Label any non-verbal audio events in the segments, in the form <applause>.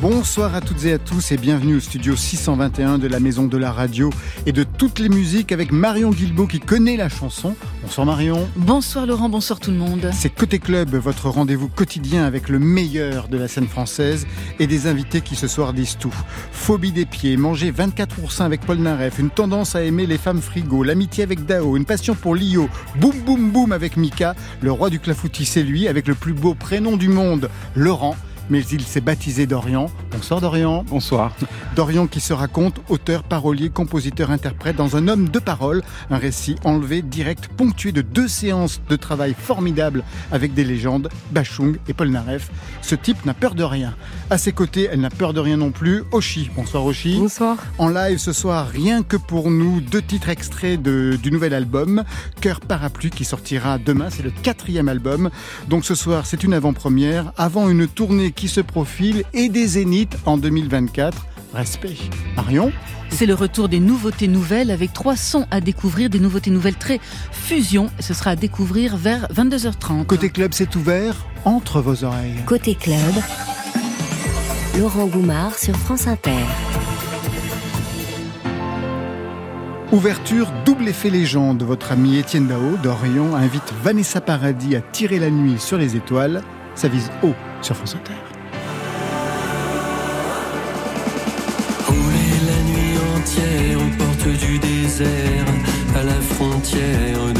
Bonsoir à toutes et à tous et bienvenue au studio 621 de la Maison de la Radio et de toutes les musiques avec Marion Guilbault qui connaît la chanson. Bonsoir Marion. Bonsoir Laurent, bonsoir tout le monde. C'est Côté Club, votre rendez-vous quotidien avec le meilleur de la scène française et des invités qui ce soir disent tout. Phobie des pieds, manger 24 oursins avec Paul Naref, une tendance à aimer les femmes frigo, l'amitié avec Dao, une passion pour Lio, boum boum boum avec Mika, le roi du clafoutis c'est lui avec le plus beau prénom du monde, Laurent mais il s'est baptisé Dorian. Bonsoir Dorian. Bonsoir. Dorian qui se raconte auteur, parolier, compositeur, interprète dans un homme de parole, un récit enlevé, direct, ponctué de deux séances de travail formidables avec des légendes, Bachung et Paul Naref. Ce type n'a peur de rien. À ses côtés, elle n'a peur de rien non plus. Oshi. Bonsoir Oshi. Bonsoir. En live ce soir, rien que pour nous, deux titres extraits de, du nouvel album, Cœur Parapluie, qui sortira demain. C'est le quatrième album. Donc ce soir, c'est une avant-première, avant une tournée qui se profile et des zéniths en 2024. Respect. Marion c'est le retour des nouveautés nouvelles avec trois sons à découvrir, des nouveautés nouvelles très fusion. Ce sera à découvrir vers 22h30. Côté club, c'est ouvert entre vos oreilles. Côté club, Laurent Goumard sur France Inter. Ouverture double effet légende. Votre ami Étienne Dao d'Orion invite Vanessa Paradis à tirer la nuit sur les étoiles. Ça vise haut sur France Inter. À la frontière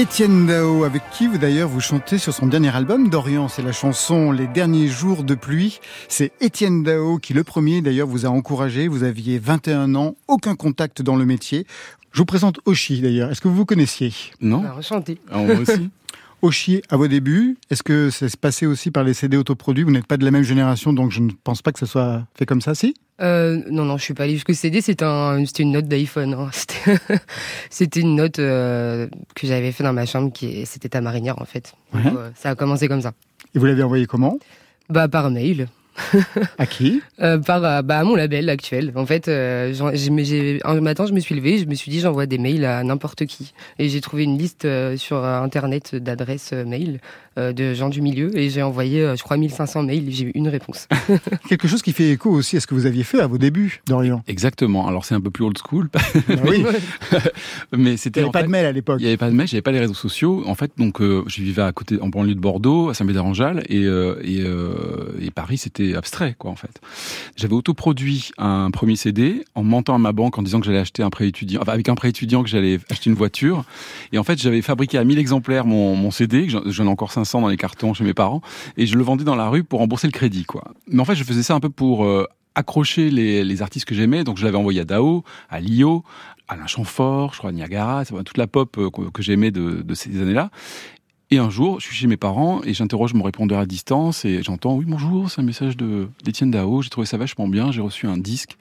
Étienne Dao, avec qui vous d'ailleurs vous chantez sur son dernier album, Dorian, c'est la chanson Les derniers jours de pluie. C'est Étienne Dao qui le premier d'ailleurs vous a encouragé, vous aviez 21 ans, aucun contact dans le métier. Je vous présente Oshi d'ailleurs, est-ce que vous vous connaissiez? Non Bah, enchanté. Ah, Moi aussi <laughs> Oshi, à vos débuts, est-ce que ça se passait aussi par les CD autoproduits? Vous n'êtes pas de la même génération, donc je ne pense pas que ça soit fait comme ça, si? Euh, non, non, je suis pas allée jusqu'au CD. C'était un, c'était une note d'iPhone. hein. <laughs> C'était, une note euh, que j'avais fait dans ma chambre. Qui, c'était ta marinière en fait. Donc, Ouais. euh, ça a commencé comme ça. Et vous l'avez envoyé comment? Bah par mail. À qui <laughs> Euh, par euh, bah, à mon label actuel. En fait, euh, j'ai, mais j'ai- un matin, je me suis levée, je me suis dit, j'envoie des mails à n'importe qui. Et j'ai trouvé une liste euh, sur internet d'adresses euh, mail euh, de gens du milieu, et j'ai envoyé, euh, je crois, 1500 mails. et J'ai eu une réponse. <laughs> <laughs> Quelque chose qui fait écho aussi à ce que vous aviez fait à vos débuts, Dorian. Exactement. Alors c'est un peu plus old school, Ah oui, mais il c'était n'y avait pas fait- de mail à l'époque. Il n'y avait pas de mail, j'avais pas les réseaux sociaux. En fait, donc euh, je vivais à côté, en banlieue de Bordeaux, à Saint-Médard-en-Jalles, et, euh, et, euh, et Paris, c'était abstrait, quoi, en fait. J'avais autoproduit un premier CD en mentant à ma banque en disant que j'allais acheter un prêt étudiant, enfin avec un prêt étudiant que j'allais acheter une voiture. Et en fait, j'avais fabriqué à 1000 exemplaires mon, mon CD, j'en- ai encore 500 dans les cartons chez mes parents, et je le vendais dans la rue pour rembourser le crédit, quoi. Mais en fait, je faisais ça un peu pour euh, accrocher les, artistes que j'aimais. Donc je l'avais envoyé à Dao, à Lio, Alain Chamfort, je crois à Niagara, toute la pop euh, que, j'aimais de, de ces années-là. Et un jour, je suis chez mes parents et j'interroge mon répondeur à distance et j'entends oui bonjour, c'est un message d'Étienne Dao. J'ai trouvé ça vachement bien, j'ai reçu un disque.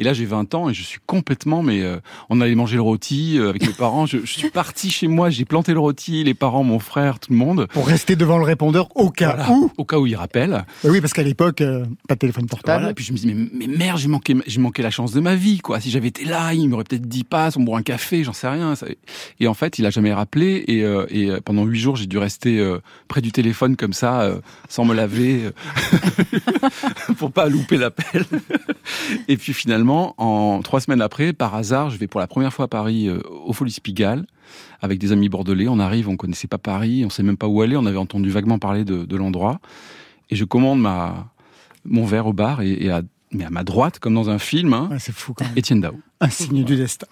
Et là, j'ai 20 ans et je suis complètement, mais euh, on allait manger le rôti euh, avec mes parents. Je, je suis parti chez moi, j'ai planté le rôti, les parents, mon frère, tout le monde. Pour rester devant le répondeur au cas Voilà. où. Au cas où il rappelle. Bah oui, parce qu'à l'époque, euh, pas de téléphone portable. Voilà, puis je me dis, mais, mais merde, j'ai manqué, j'ai manqué la chance de ma vie, quoi. Si j'avais été là, il m'aurait peut-être dit passe, on boit un café, j'en sais rien. Ça- Et en fait, il a jamais rappelé. Et, euh, et euh, pendant huit jours, j'ai dû rester euh, près du téléphone comme ça, euh, sans me laver, <laughs> pour pas louper l'appel. et puis finalement, en trois semaines après, par hasard, je vais pour la première fois à Paris euh, au Folies Pigalle avec des amis bordelais. On arrive, on connaissait pas Paris, on sait même pas où aller. On avait entendu vaguement parler de, de l'endroit. Et je commande ma mon verre au bar et, et à, mais à ma droite, comme dans un film, hein, Ouais, c'est fou quand même. Étienne Dao. Un signe du destin.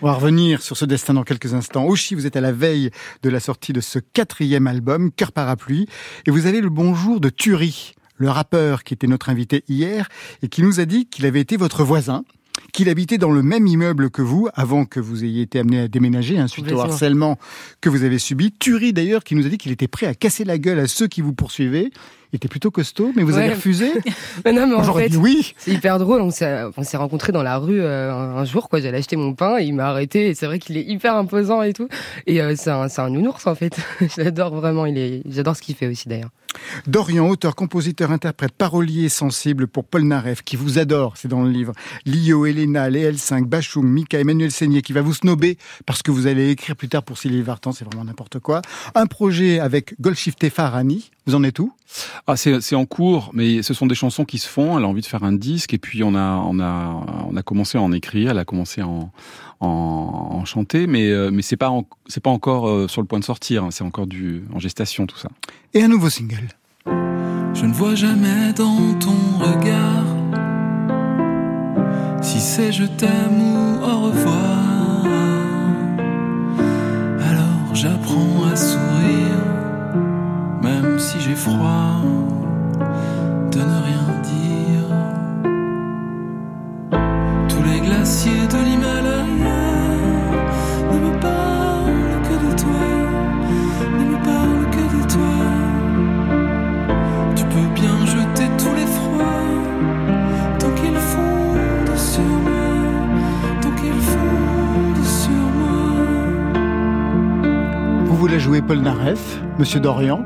On va revenir sur ce destin dans quelques instants. Oshi, vous êtes à la veille de la sortie de ce quatrième album, Cœur Parapluie, et vous avez le bonjour de Turi, le rappeur qui était notre invité hier et qui nous a dit qu'il avait été votre voisin, qu'il habitait dans le même immeuble que vous avant que vous ayez été amené à déménager hein, suite au harcèlement que vous avez subi. Turi d'ailleurs qui nous a dit qu'il était prêt à casser la gueule à ceux qui vous poursuivaient. Il était plutôt costaud, mais vous Ouais. avez refusé. <laughs> Mais non, mais en J'aurais fait, dit oui. C'est hyper drôle. On s'est, on s'est rencontrés dans la rue euh, un, un jour, quoi. J'allais acheter mon pain et il m'a arrêté. Et c'est vrai qu'il est hyper imposant et tout. Et euh, c'est un, c'est un nounours en fait. <laughs> Je l'adore vraiment. Il est, j'adore ce qu'il fait aussi d'ailleurs. Dorian, auteur, compositeur, interprète, parolier sensible pour Paul Naref, qui vous adore, c'est dans le livre. Lio, Elena, les L5, Bachung, Mika, Emmanuel Seigné, qui va vous snober parce que vous allez écrire plus tard pour Sylvie Vartan, c'est vraiment n'importe quoi. Un projet avec Golshifteh Farhani, vous en êtes où? Ah, c'est c'est en cours, mais ce sont des chansons qui se font. Elle a envie de faire un disque, et puis on a on a on a commencé à en écrire. Elle a commencé à en en, en chanter, mais euh, mais c'est pas c'est pas encore euh, sur le point de sortir. hein. C'est encore du en gestation tout ça. Et un nouveau single? Je ne vois jamais dans ton regard si c'est je t'aime ou au revoir. Alors j'apprends à sourire, j'ai froid, de ne rien dire. Tous les glaciers de l'Himalaya ne me parlent que de toi, ne me parlent que de toi. Tu peux bien jeter tous les froids tant qu'ils fondent sur moi, tant qu'ils fondent sur moi. Vous voulez jouer Paul Naref, Monsieur Dorian?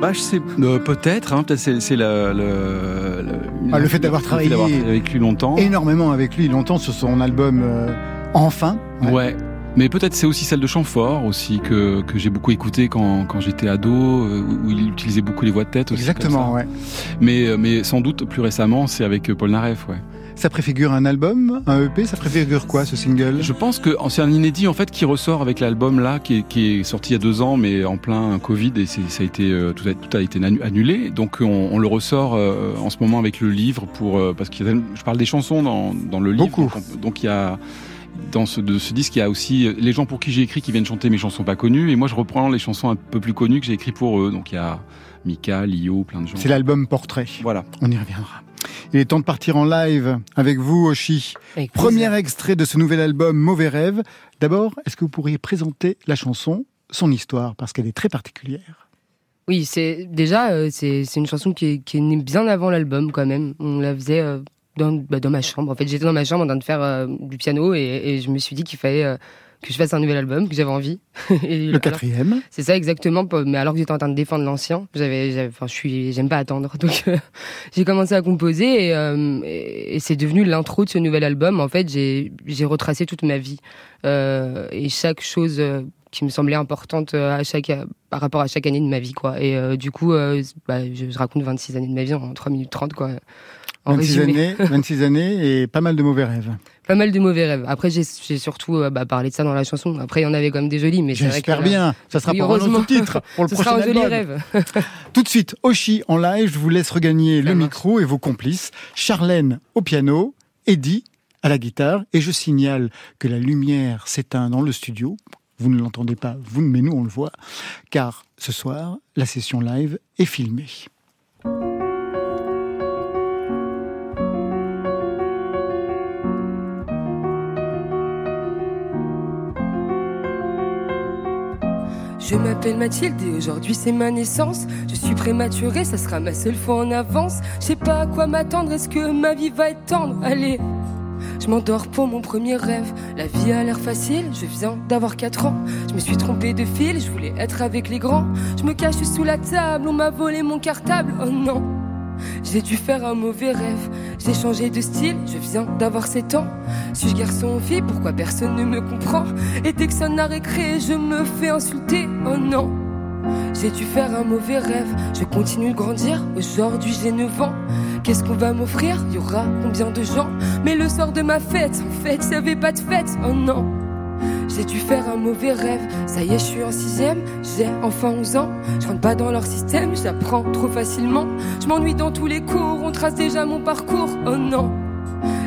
Bah, je sais euh, peut-être. Hein, peut-être c'est c'est le le, le, Ah, le fait d'avoir travaillé- avec lui longtemps. Énormément avec lui, longtemps sur son album euh, Enfin. Ouais. Mais peut-être c'est aussi celle de Chamfort aussi que, que j'ai beaucoup écouté quand, quand j'étais ado euh, où il utilisait beaucoup les voix de tête aussi. Exactement, ouais. Mais euh, mais sans doute plus récemment c'est avec Paul Naref ouais. Ça préfigure un album, un EP, ça préfigure quoi ce single? Je pense que c'est un inédit en fait qui ressort avec l'album là qui est, qui est sorti il y a deux ans mais en plein Covid et ça a été euh, tout a, tout a été annu- annulé donc on, on le ressort euh, en ce moment avec le livre pour euh, parce tellement- je parle des chansons dans, dans le livre Beaucoup. donc, on- donc il y a dans ce, de ce disque, il y a aussi les gens pour qui j'ai écrit qui viennent chanter mes chansons pas connues, et moi je reprends les chansons un peu plus connues que j'ai écrites pour eux. Donc il y a Mika, Lio, plein de gens. C'est l'album Portrait. Voilà. On y reviendra. Il est temps de partir en live avec vous, Oshi. Avec Premier extrait de ce nouvel album Mauvais Rêve. D'abord, est-ce que vous pourriez présenter la chanson, son histoire, parce qu'elle est très particulière? Oui, c'est déjà euh, c'est c'est une chanson qui est, qui est née bien avant l'album quand même. On la faisait euh, dans, bah, dans ma chambre. En fait, j'étais dans ma chambre en train de faire euh, du piano et, et je me suis dit qu'il fallait euh, que je fasse un nouvel album, que j'avais envie. <laughs> Et Le alors- quatrième. C'est ça exactement. Mais alors que j'étais en train de défendre l'ancien, j'avais, enfin, je suis, j'aime pas attendre. <laughs> Donc, euh, j'ai commencé à composer et, euh, et, et c'est devenu l'intro de ce nouvel album. En fait, j'ai, j'ai retracé toute ma vie euh, et chaque chose qui me semblait importante à chaque, par rapport à chaque année de ma vie, quoi. Et du coup, bah, je, je raconte 26 années de ma vie en 3 minutes 30, quoi. En 26 résumé. années, 26 années et pas mal de mauvais rêves. Pas mal de mauvais rêves. Après, j'ai, j'ai surtout euh, bah, parlé de ça dans la chanson. Après, il y en avait quand même des jolis, mais c'est vrai que là, bien. Ça sera Oui, pour un titre, <laughs> pour le Ce prochain sera un joli album. rêve. <laughs> Tout de suite, Oshi en live, je vous laisse regagner Ça le marche. micro et vos complices. Charlène au piano, Eddie à la guitare. Et je signale que la lumière s'éteint dans le studio. Vous ne l'entendez pas, vous, mais nous on le voit. Car ce soir, la session live est filmée. Je m'appelle Mathilde et aujourd'hui c'est ma naissance. Je suis prématurée, ça sera ma seule fois en avance. Je sais pas à quoi m'attendre, est-ce que ma vie va être tendre? Allez, je m'endors pour mon premier rêve. La vie a l'air facile, je viens d'avoir 4 ans. Je me suis trompée de fil, je voulais être avec les grands. Je me cache sous la table, on m'a volé mon cartable. Oh non, j'ai dû faire un mauvais rêve. J'ai changé de style, je viens d'avoir 7 ans. Suis-je garçon ou fille Pourquoi personne ne me comprend? Et dès que ça n'a je me fais insulter. Oh non j'ai dû faire un mauvais rêve, je continue de grandir, aujourd'hui j'ai 9 ans. Qu'est-ce qu'on va m'offrir? Y aura combien de gens? Mais le sort de ma fête, en fait, il avait pas de fête, oh non j'ai dû faire un mauvais rêve, ça y est, je suis en sixième, j'ai enfin 11 ans. Je rentre pas dans leur système, j'apprends trop facilement. Je m'ennuie dans tous les cours, on trace déjà mon parcours, oh non.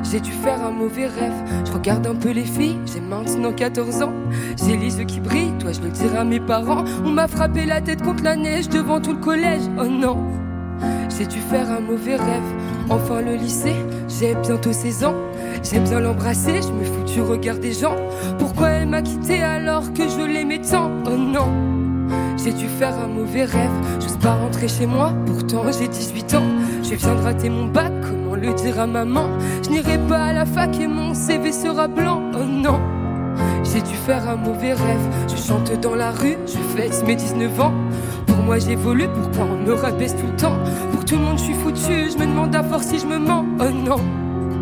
J'ai dû faire un mauvais rêve. Je regarde un peu les filles, j'ai maintenant 14 ans. J'ai les yeux qui brillent, toi je le dirai à mes parents? On m'a frappé la tête contre la neige devant tout le collège, oh non. J'ai dû faire un mauvais rêve. Enfin le lycée, j'ai bientôt 16 ans. J'aime bien l'embrasser, je me fous du regard des gens. Pourquoi elle m'a quitté alors que je l'aimais tant? Oh non. J'ai dû faire un mauvais rêve, j'ose pas rentrer chez moi, pourtant j'ai 18 ans. Je viens de rater mon bac, comment le dire à maman? Je n'irai pas à la fac et mon CV sera blanc, oh non. J'ai dû faire un mauvais rêve, je chante dans la rue, je fête mes 19 ans. Pour moi j'évolue, pourquoi on me rabaisse tout le temps? Pour tout le monde je suis foutu, je me demande à force si je me mens, oh non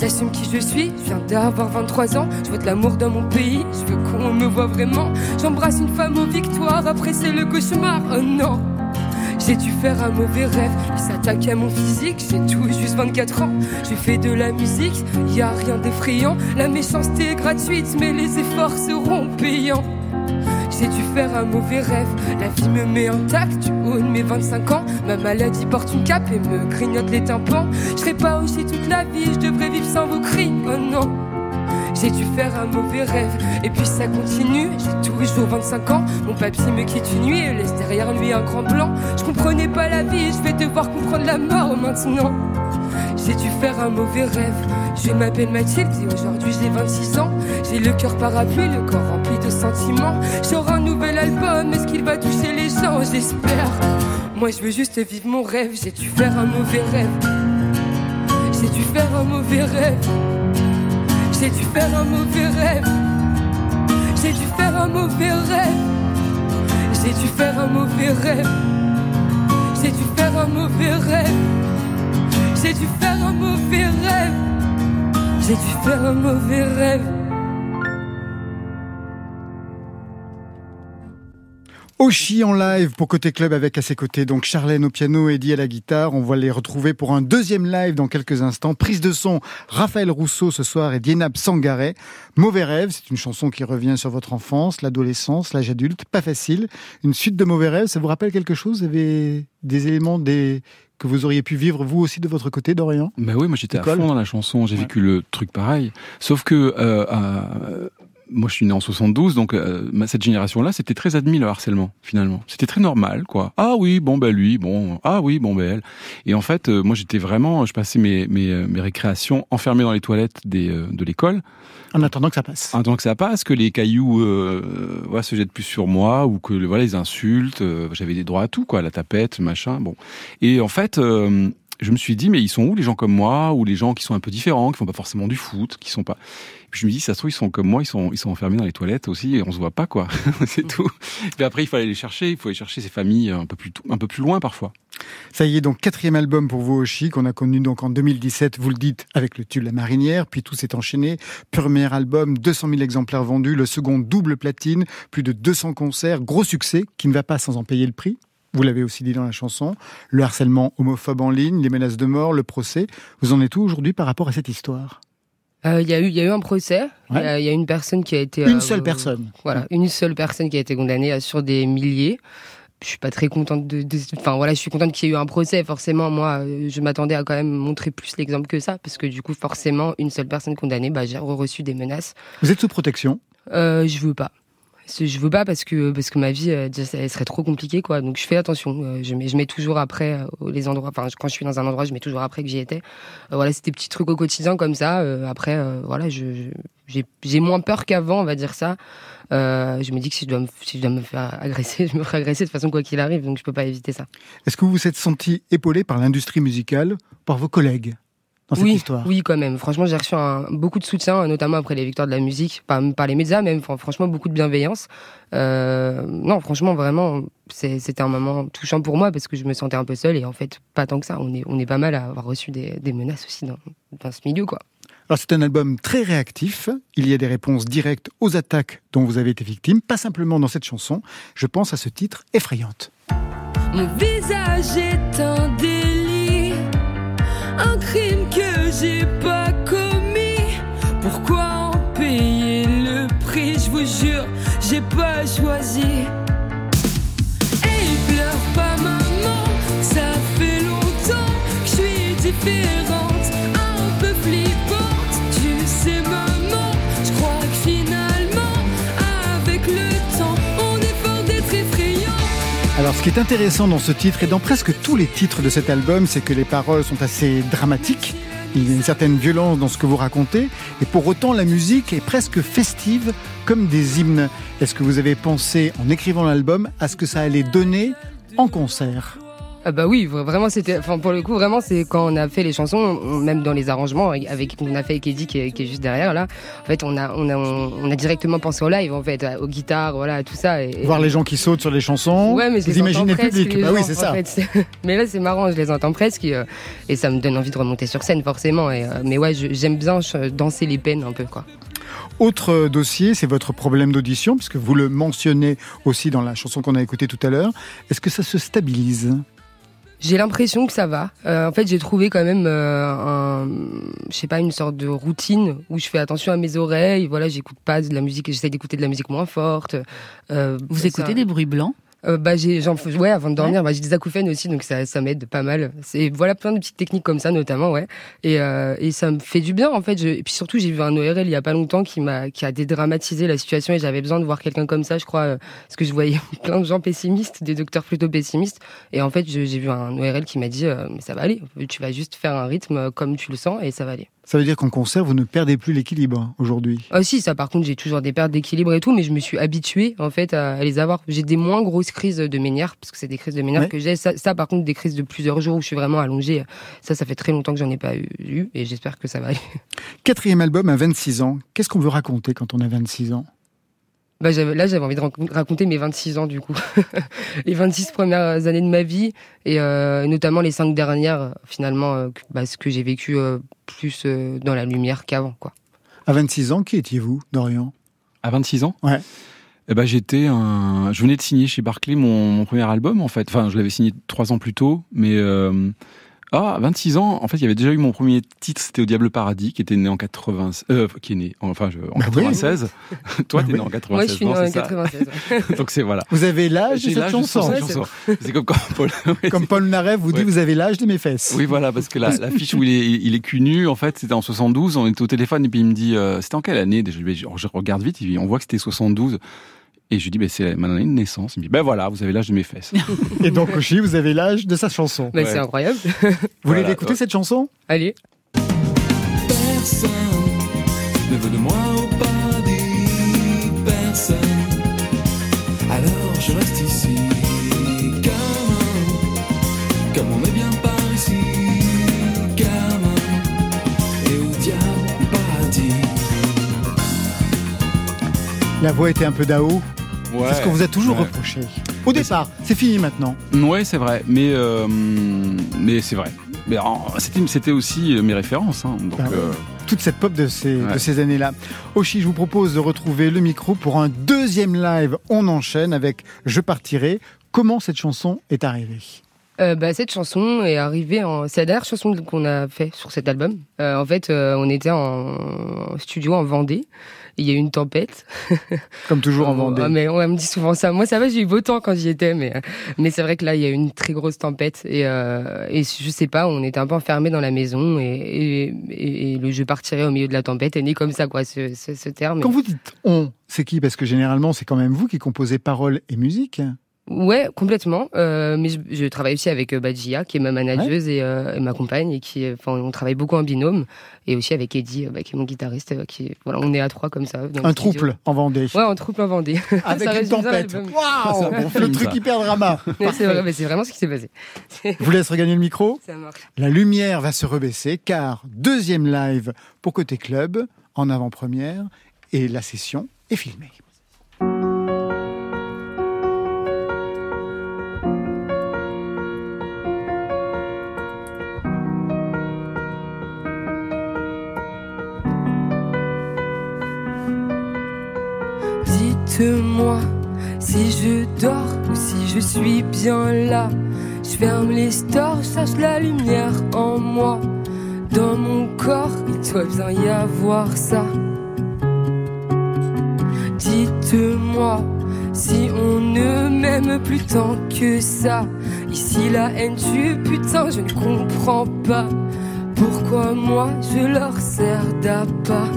J'assume qui je suis, je viens d'avoir 23 ans. Je veux de l'amour dans mon pays, je veux qu'on me voit vraiment. J'embrasse une femme aux victoires, après c'est le cauchemar. Oh non! J'ai dû faire un mauvais rêve qui s'attaque à mon physique. J'ai tout juste 24 ans. Je fais de la musique, y a rien d'effrayant. La méchanceté est gratuite, mais les efforts seront payants. J'ai dû faire un mauvais rêve. La vie me met intact du haut de mes 25 ans. Ma maladie porte une cape et me grignote les tympans. Je serai pas aussi toute la vie, je devrais vivre sans vos cris. Oh non. J'ai dû faire un mauvais rêve et puis ça continue. J'ai toujours 25 ans. Mon papy me quitte une nuit et laisse derrière lui un grand blanc. Je comprenais pas la vie, je vais devoir comprendre la mort maintenant. J'ai dû faire un mauvais rêve. Je m'appelle Mathilde et aujourd'hui j'ai 26 ans. J'ai le cœur parapluie, le corps rempli de sentiments. J'aurai un nouvel album, est-ce qu'il va toucher les gens? J'espère. Moi je veux juste vivre mon rêve. J'ai dû faire un mauvais rêve. J'ai dû faire un mauvais rêve. J'ai dû faire un mauvais rêve. J'ai dû faire un mauvais rêve. J'ai dû faire un mauvais rêve. J'ai dû faire un mauvais rêve. J'ai dû faire un mauvais rêve. J'ai dû faire un mauvais rêve. Oshi en live pour Côté Club avec à ses côtés donc Charlène au piano, Eddie à la guitare. On va les retrouver pour un deuxième live dans quelques instants. Prise de son, Raphaël Rousseau ce soir et Dienab Sangaré. Mauvais rêve, c'est une chanson qui revient sur votre enfance, l'adolescence, l'âge adulte. Pas facile. Une suite de mauvais rêves, ça vous rappelle quelque chose? Vous avez des éléments des que vous auriez pu vivre vous aussi de votre côté, Dorian? Bah oui, moi j'étais à fond dans la chanson, j'ai Ouais. vécu le truc pareil. Sauf que euh, euh, moi je suis né en 72, donc euh, cette génération-là, c'était très admis le harcèlement finalement. C'était très normal, quoi. Ah oui, bon bah lui, bon, ah oui, bon bah elle. Et en fait, euh, moi j'étais vraiment, je passais mes, mes, euh, mes récréations enfermé dans les toilettes des, euh, de l'école, En attendant que ça passe. en attendant que ça passe, que les cailloux euh, euh, voilà, se jettent plus sur moi ou que voilà les insultes, euh, j'avais des droits à tout, quoi, la tapette, machin, bon. Et en fait. Je me suis dit, mais ils sont où les gens comme moi, ou les gens qui sont un peu différents, qui font pas forcément du foot, qui sont pas? Et puis je me dis, ça se trouve, ils sont comme moi, ils sont, ils sont enfermés dans les toilettes aussi, et on se voit pas, quoi. <laughs> c'est tout. Et puis après, il fallait les chercher, il faut aller chercher ces familles un peu plus, un peu plus loin parfois. Ça y est, donc quatrième album pour vous Oshi, qu'on a connu donc en 2017, vous le dites, avec le tube La Marinière, puis tout s'est enchaîné. Premier album, 200 000 exemplaires vendus, le second double platine, plus de 200 concerts, gros succès, qui ne va pas sans en payer le prix. Vous l'avez aussi dit dans la chanson, le harcèlement homophobe en ligne, les menaces de mort, le procès. Vous en êtes où aujourd'hui par rapport à cette histoire? Euh, Il y a eu, il y a eu un procès. Il Ouais. y a- il y, a une personne qui a été Une euh, seule personne. Voilà, une seule personne qui a été condamnée euh, sur des milliers. Je suis pas très contente de, enfin voilà, je suis contente qu'il y ait eu un procès. Forcément, moi, je m'attendais à quand même montrer plus l'exemple que ça, parce que du coup, forcément, une seule personne condamnée, bah, j'ai reçu des menaces. Vous êtes sous protection? Euh, je veux pas. Je veux pas parce que parce que ma vie euh, serait trop compliquée quoi. Donc je fais attention. Euh, je mets toujours après euh, les endroits. Enfin quand je suis dans un endroit, je mets toujours après que j'y étais. Voilà, des petits trucs au quotidien comme ça. Après voilà, j'ai moins peur qu'avant, on va dire ça. Je me dis que si je dois me faire agresser, <laughs> je me ferai agresser de toute façon quoi qu'il arrive. Donc je peux pas éviter ça. Est-ce que vous vous êtes senti épaulé par l'industrie musicale, par vos collègues? Dans cette oui, histoire oui, quand même. Franchement, j'ai reçu un- beaucoup de soutien, notamment après les victoires de la musique, par, par les médias même. Fran- Franchement, beaucoup de bienveillance. Euh, non, franchement, vraiment, c'est- c'était un moment touchant pour moi parce que je me sentais un peu seule et en fait, pas tant que ça. On est, on est pas mal à avoir reçu des, des menaces aussi dans, dans ce milieu, quoi. Alors c'est un album très réactif. Il y a des réponses directes aux attaques dont vous avez été victime, pas simplement dans cette chanson. Je pense à ce titre effrayante. Mon visage est un délit, un crime que j'ai pas commis. Pourquoi en payer le prix? Je vous jure, j'ai pas choisi. Et pleure pas maman, ça fait longtemps que je suis différente, Alors ce qui est intéressant dans ce titre et dans presque tous les titres de cet album, c'est que les paroles sont assez dramatiques. Il y a une certaine violence dans ce que vous racontez, et pour autant la musique est presque festive, comme des hymnes. Est-ce que vous avez pensé, en écrivant l'album, à ce que ça allait donner en concert? Ah bah oui, vra- vraiment c'était, enfin pour le coup vraiment c'est quand on a fait les chansons, on- même dans les arrangements avec qu'on a fait avec Eddie qui est, qui est juste derrière là. En fait on a on a on, a directement pensé au live en fait, aux guitares, voilà à tout ça. Et, et- Voir les gens qui sautent sur les chansons, Ouais, mais je vous les imaginez le public. les Bah oui, c'est ça. fait, <laughs> mais là, c'est marrant, je les entends presque et, euh, et ça me donne envie de remonter sur scène, forcément. Et, euh, mais ouais, j'aime bien danser les peines un peu, quoi. Autre euh, dossier, c'est votre problème d'audition, puisque vous le mentionnez aussi dans la chanson qu'on a écoutée tout à l'heure. Est-ce que ça se stabilise? J'ai l'impression que ça va. Euh, en fait, j'ai trouvé quand même euh, un, je sais pas, une sorte de routine où je fais attention à mes oreilles. Voilà, j'écoute pas de la musique, j'essaie d'écouter de la musique moins forte. Euh, Vous ça- écoutez des bruits blancs? Euh, bah j'ai j'en fais- ouais avant de dormir bah j'ai des acouphènes aussi donc ça ça m'aide pas mal. C'est voilà plein de petites techniques comme ça notamment ouais. Et euh, et ça me fait du bien en fait. Je, et puis surtout j'ai vu un ORL il y a pas longtemps qui m'a qui a dédramatisé la situation et j'avais besoin de voir quelqu'un comme ça je crois euh, parce que je voyais <laughs> plein de gens pessimistes des docteurs plutôt pessimistes. Et en fait j'ai vu un ORL qui m'a dit euh, mais ça va aller. Tu vas juste faire un rythme euh, comme tu le sens et ça va aller Ça veut dire qu'en concert, vous ne perdez plus l'équilibre aujourd'hui. Ah si, ça par contre, j'ai toujours des pertes d'équilibre et tout, mais je me suis habituée en fait à, les avoir. J'ai des moins grosses crises de nerfs, parce que c'est des crises de Ouais. que j'ai. Ça, ça, par contre, des crises de plusieurs jours où je suis vraiment allongée, ça, ça fait très longtemps que j'en ai pas eu, eu, et j'espère que ça va aller. Quatrième album à 26 ans. Qu'est-ce qu'on veut raconter quand on a 26 ans? Bah, là, j'avais envie de raconter mes 26 ans, du coup. <laughs> les 26 premières années de ma vie, et euh, notamment les cinq dernières, finalement, euh, que- bah, ce que j'ai vécu euh, plus euh, dans la lumière qu'avant, quoi. À 26 ans, qui étiez-vous, Dorian? À 26 ans? Ouais. Eh ben, j'étais un. Je venais de signer chez Barclay mon, mon premier album, en fait. Enfin, je l'avais signé trois ans plus tôt, mais. Ah, 26 ans, en fait, il y avait déjà eu mon premier titre, c'était Au Diable Paradis, qui était né en 80, euh, qui est né, enfin, je, en Bah oui. 96. <laughs> Toi, Bah t'es oui. né en 96. Moi, je suis née en c'est ça 96. ouais. <laughs> Donc c'est voilà. Vous avez l'âge de cette chanson. C'est comme quand Paul. <laughs> Comme Paul Naref vous dit, Ouais. vous avez l'âge de mes fesses. Oui, voilà, parce que la, la fiche où il est, il est cul nu, en fait, c'était en 72. On était au téléphone et puis il me dit, euh, c'était en quelle année Déjà, je, je regarde vite, il dit, on voit que c'était 72. Et je lui dis, ben, c'est ma année de naissance. Il me dit, ben voilà, vous avez l'âge de mes fesses. <laughs> Et donc, Oshi, vous avez l'âge de sa chanson. Bah, Ouais. C'est incroyable. Vous voulez Voilà, l'écouter ouais. cette chanson? Allez. Personne ne veut de moi au paradis, personne. Alors je reste ici, comme, comme on est bien par ici, comme, et au diable le paradis. La voix était un peu d'AO. Ouais. C'est ce qu'on vous a toujours Ouais. reproché. Au départ, c'est fini maintenant. Ouais, c'est vrai, mais euh, mais c'est vrai. Mais c'était aussi euh, mes références, hein, donc. Ah euh, Toute cette pop de ces, Ouais. de ces années-là. Oshi, je vous propose de retrouver le micro pour un deuxième live. On enchaîne avec Je partirai. Comment cette chanson est arrivée? Euh, bah, cette chanson est arrivée en. C'est la dernière chanson qu'on a fait sur cet album. Euh, en fait, euh, on était en studio en Vendée. Il y a eu une tempête. Comme toujours en <laughs> Vendée. Mais on me dit souvent ça. Moi, ça va, j'ai eu beau temps quand j'y étais, mais mais c'est vrai que là, il y a eu une très grosse tempête et euh, et je sais pas, on était un peu enfermés dans la maison et et, et- et le jeu partirait au milieu de la tempête est né comme ça, quoi, ce, ce, ce terme. Quand vous dites on, c'est qui? Parce que généralement, c'est quand même vous qui composez paroles et musique. Ouais, complètement. Euh, mais je, je travaille aussi avec euh, Bajia, qui est ma manageuse et, euh, et ma compagne, et qui, euh, enfin, on travaille beaucoup en binôme, et aussi avec Eddie, bah, qui est mon guitariste, qui, voilà, on est à trois comme ça. dans Un trouble en Vendée. Ouais, en trouble en Vendée. <laughs> Avec Ça une tempête. Waouh un bon Le truc hyper drama. <laughs> C'est vrai, vraiment ce qui s'est passé. Je vous laisse regagner le micro. <laughs> Ça marche. La lumière va se rebaisser car deuxième live pour Côté Club en avant-première et la session est filmée. Dites-moi si je dors ou si je suis bien là. Je ferme les stores, cherche la lumière en moi. Dans mon corps, il doit bien y avoir ça. Dites-moi si on ne m'aime plus tant que ça. Ici la haine tue, putain, je ne comprends pas. Pourquoi moi je leur sers d'appât?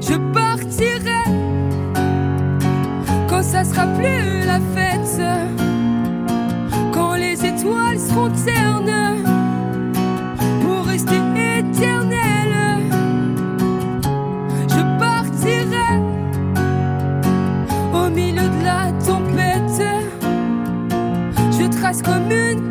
Je partirai ça sera plus la fête, quand les étoiles seront ternes pour rester éternelles. Je partirai au milieu de la tempête, je trace comme une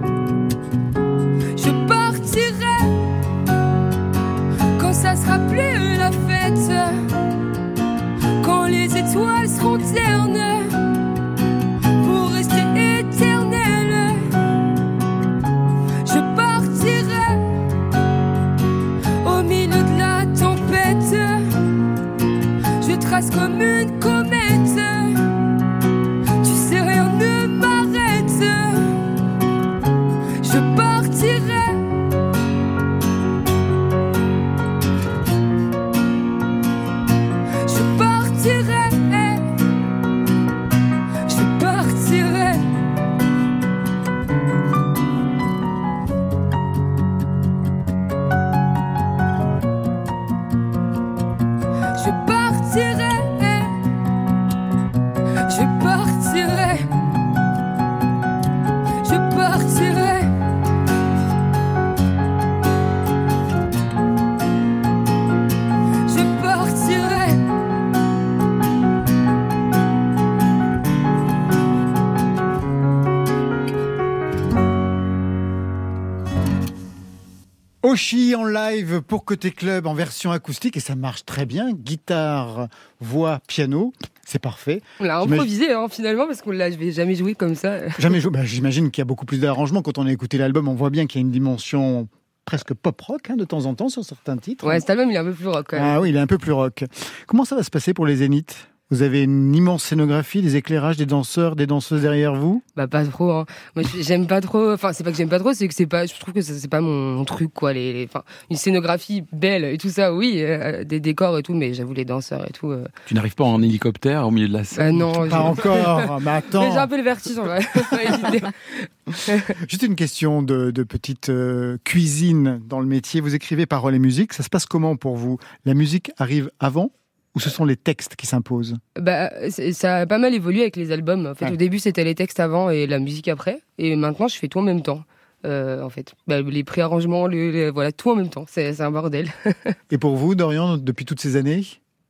Étoiles seront ternes pour rester éternelles. Je partirai au milieu de la tempête. Je trace comme une Côté Club en version acoustique et ça marche très bien. Guitare, voix, piano, c'est parfait. On l'a improvisé hein, finalement parce qu'on l'a je vais jamais joué comme ça. <laughs> Jamais joué. Bah, J'imagine qu'il y a beaucoup plus d'arrangements. Quand on a écouté l'album, on voit bien qu'il y a une dimension presque pop rock hein, de temps en temps sur certains titres. Ouais, cet album il est un peu plus rock quand même. Ah oui, il est un peu plus rock. Comment ça va se passer pour les Zéniths? Vous avez une immense scénographie, des éclairages, des danseurs, des danseuses derrière vous? Bah pas trop. Hein. Moi j'aime pas trop. Enfin c'est pas que j'aime pas trop, c'est que c'est pas. Je trouve que ça, c'est pas mon, truc quoi. Les, les- enfin une scénographie belle et tout ça, oui, euh, des décors et tout, mais j'avoue les danseurs et tout. euh, Tu n'arrives pas en hélicoptère au milieu de la scène? bah non. Pas j'ai- encore, <laughs> mais attends. Mais j'ai un peu le vertige hésiter. <laughs> <laughs> Juste une question de, de petite euh, cuisine dans le métier. Vous écrivez paroles et musique. Ça se passe comment pour vous? La musique arrive avant ou ce sont les textes qui s'imposent Bah, ça a pas mal évolué avec les albums. En fait, Ouais. au début, c'était les textes avant et la musique après. Et maintenant, je fais tout en même temps. Euh, en fait, Bah, les préarrangements, les, les- voilà, tout en même temps. C'est c'est un bordel. <laughs> Et pour vous, Dorian, depuis toutes ces années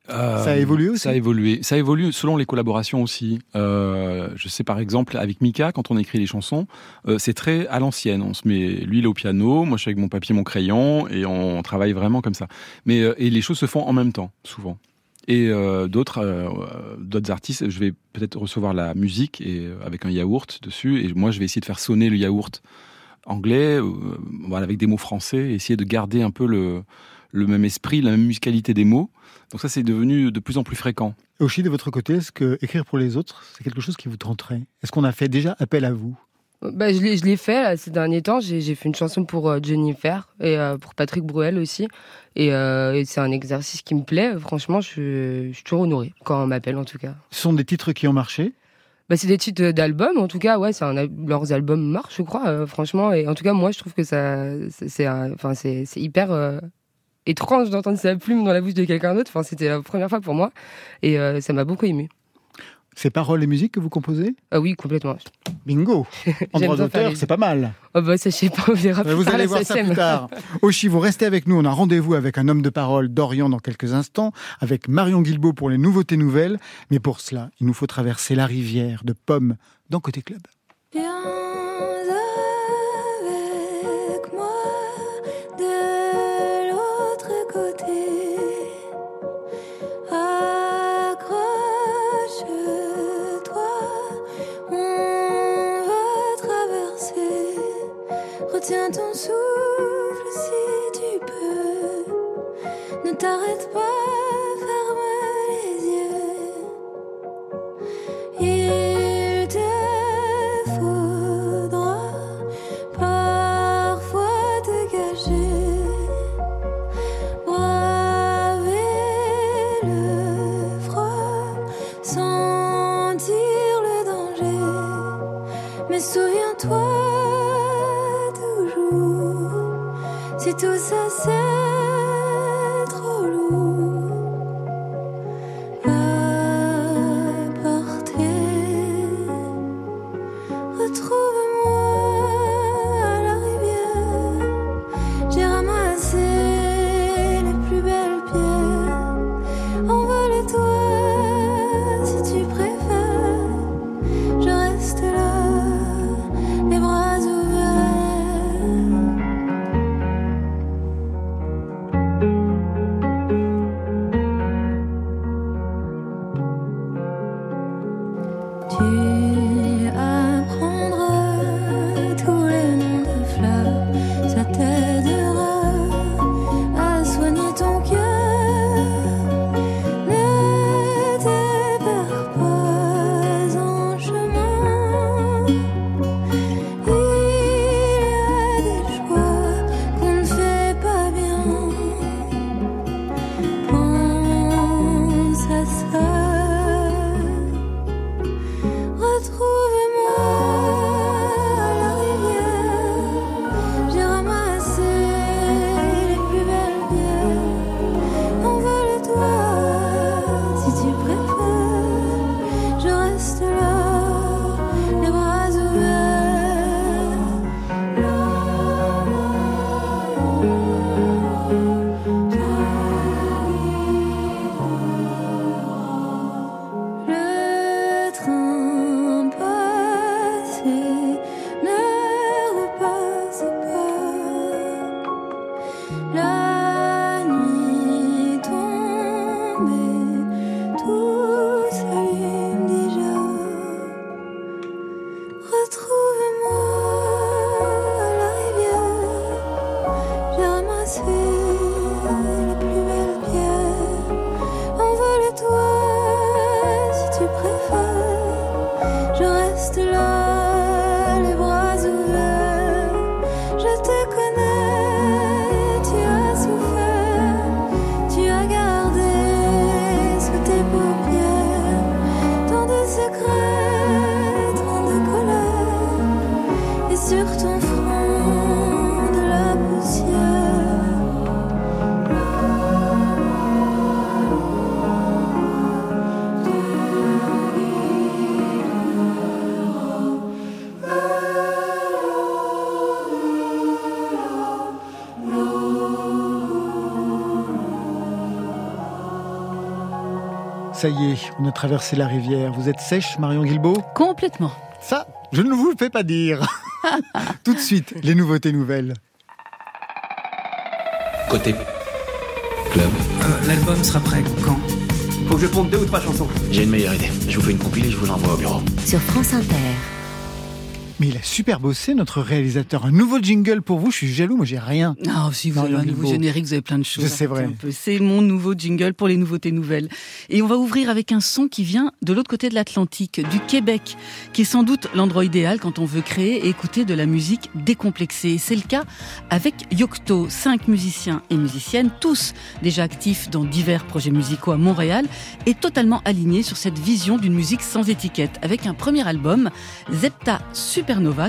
Euh, Ça a évolué aussi Ça a évolué. Ça évolue selon les collaborations aussi. Euh, je sais par exemple avec Mika, quand on écrit les chansons, euh, c'est très à l'ancienne. On se met lui il est au piano, moi je suis avec mon papier, mon crayon, et on travaille vraiment comme ça. Mais euh, et les choses se font en même temps, souvent. Et euh, d'autres euh, euh, d'autres artistes, je vais peut-être recevoir la musique et avec un yaourt dessus, et moi je vais essayer de faire sonner le yaourt anglais, avec des mots français, essayer de garder un peu le même esprit, la même musicalité des mots. Donc ça, c'est devenu de plus en plus fréquent. Oshi, de votre côté, est-ce que écrire pour les autres, c'est quelque chose qui vous tenterait? Est-ce qu'on a fait déjà appel à vous? Bah, je l'ai je l'ai fait là, ces derniers temps. J'ai j'ai fait une chanson pour euh, Jennifer et euh, pour Patrick Bruel aussi. Et, euh, et c'est un exercice qui me plaît. Franchement, je, suis- je suis toujours honorée quand on m'appelle en tout cas. Ce sont des titres qui ont marché? Bah, c'est des titres d'albums, en tout cas, ouais, c'est un, leurs albums marchent, je crois, franchement. Et en tout cas, moi, je trouve que ça, c'est- enfin, c'est, c'est hyper étrange d'entendre sa plume dans la bouche de quelqu'un d'autre. Enfin, c'était la première fois pour moi, et ça m'a beaucoup ému. C'est paroles et musique que vous composez? Ah oui, complètement. Bingo <laughs> En droit d'auteur, c'est pas mal. Oh bah sais pas, on verra plus Vous tard allez voir ça plus tard. <laughs> Oshi, vous restez avec nous. On a rendez-vous avec un homme de parole, Dorian, dans quelques instants, avec Marion Guilbault pour les nouveautés nouvelles. Mais pour cela, il nous faut traverser la rivière de Pommes dans Côté Club. Retiens ton souffle si tu peux. Ne t'arrête pas, Ça y est, on a traversé la rivière. Vous êtes sèche, Marion Guilbeault Complètement. Ça, je ne vous le fais pas dire. <laughs> Tout de suite, les nouveautés nouvelles. Côté club. Euh, L'album sera prêt quand? Faut que je ponde deux ou trois chansons. J'ai une meilleure idée. Je vous fais une compilée, je vous l'envoie au bureau. Sur France Inter. Mais il a super bossé, notre réalisateur. Un nouveau jingle pour vous, je suis jaloux, moi j'ai rien. Ah, si vous avez un nouveau générique, vous avez plein de choses. Sais, à vrai. C'est mon nouveau jingle pour les nouveautés nouvelles. Et on va ouvrir avec un son qui vient de l'autre côté de l'Atlantique, du Québec, qui est sans doute l'endroit idéal quand on veut créer et écouter de la musique décomplexée. C'est le cas avec Yocto, cinq musiciens et musiciennes, tous déjà actifs dans divers projets musicaux à Montréal et totalement alignés sur cette vision d'une musique sans étiquette, avec un premier album, Zepta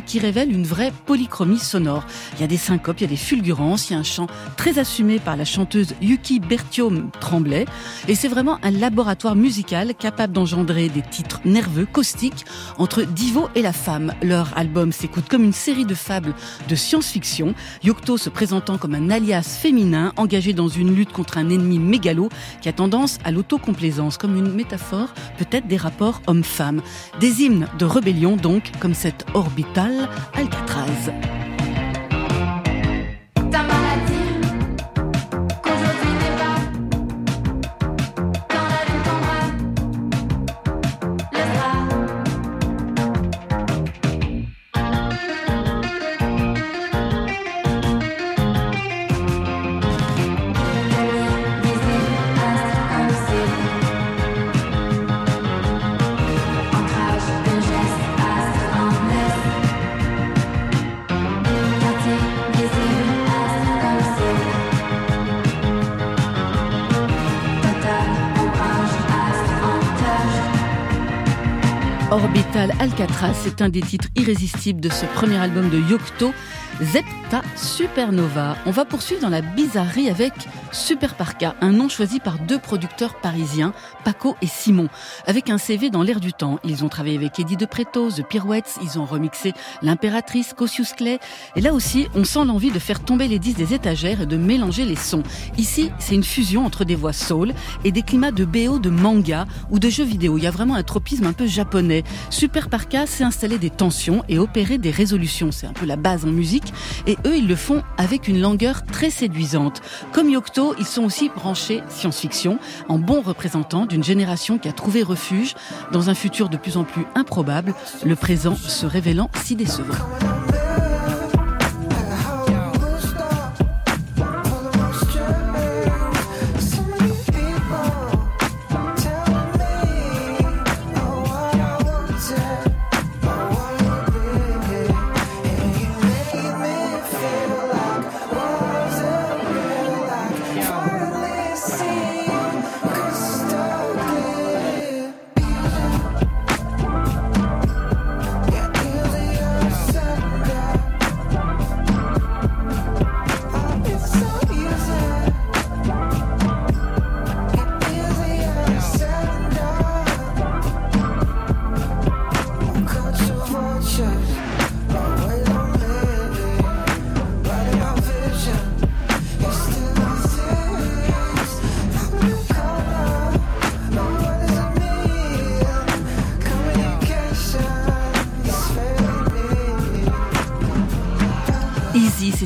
Qui révèle une vraie polychromie sonore. Il y a des syncopes, il y a des fulgurances, il y a un chant très assumé par la chanteuse Yuki Bertium Tremblay. Et c'est vraiment un laboratoire musical capable d'engendrer des titres nerveux, caustiques, entre Divo et la femme. Leur album s'écoute comme une série de fables de science-fiction. Yocto se présentant comme un alias féminin engagé dans une lutte contre un ennemi mégalo qui a tendance à l'autocomplaisance, comme une métaphore peut-être des rapports hommes-femmes. Des hymnes de rébellion donc, comme cette orbitale Alcatraz. Alcatraz, c'est un des titres irrésistibles de ce premier album de Yocto, Zepta Supernova. On va poursuivre dans la bizarrerie avec Super Parka, un nom choisi par deux producteurs parisiens, Paco et Simon. Avec un CV dans l'air du temps, ils ont travaillé avec Eddie de Preto, The Pirouettes, ils ont remixé L'Impératrice, Cassius Clay. Et là aussi, on sent l'envie de faire tomber les disques des étagères et de mélanger les sons. Ici, c'est une fusion entre des voix soul et des climats de BO de manga ou de jeux vidéo. Il y a vraiment un tropisme un peu japonais. Super Parka sait installer des tensions et opérer des résolutions. C'est un peu la base en musique. Et eux, ils le font avec une langueur très séduisante. Comme Yocto, ils sont aussi branchés science-fiction, en bons représentants d'une génération qui a trouvé refuge dans un futur de plus en plus improbable, le présent se révélant si décevant.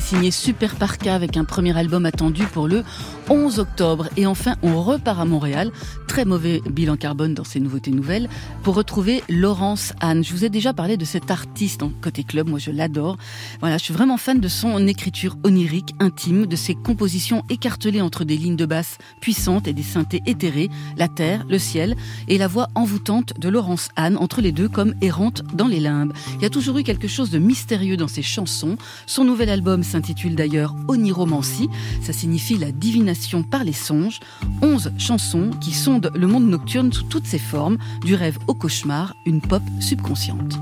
Signé Super Parka avec un premier album attendu pour le 11 octobre. Et enfin, on repart à Montréal. Très mauvais bilan carbone dans ces nouveautés nouvelles pour retrouver Laurence Anne. Je vous ai déjà parlé de cet artiste en côté club. Moi, je l'adore. Voilà, je suis vraiment fan de son écriture onirique, intime, de ses compositions écartelées entre des lignes de basse puissantes et des synthés éthérés, la terre, le ciel et la voix envoûtante de Laurence Anne entre les deux comme errante dans les limbes. Il y a toujours eu quelque chose de mystérieux dans ses chansons. Son nouvel album s'intitule d'ailleurs Oniromancie. Ça signifie la divination par les songes. Onze chansons qui le monde nocturne sous toutes ses formes, du rêve au cauchemar, une pop subconsciente.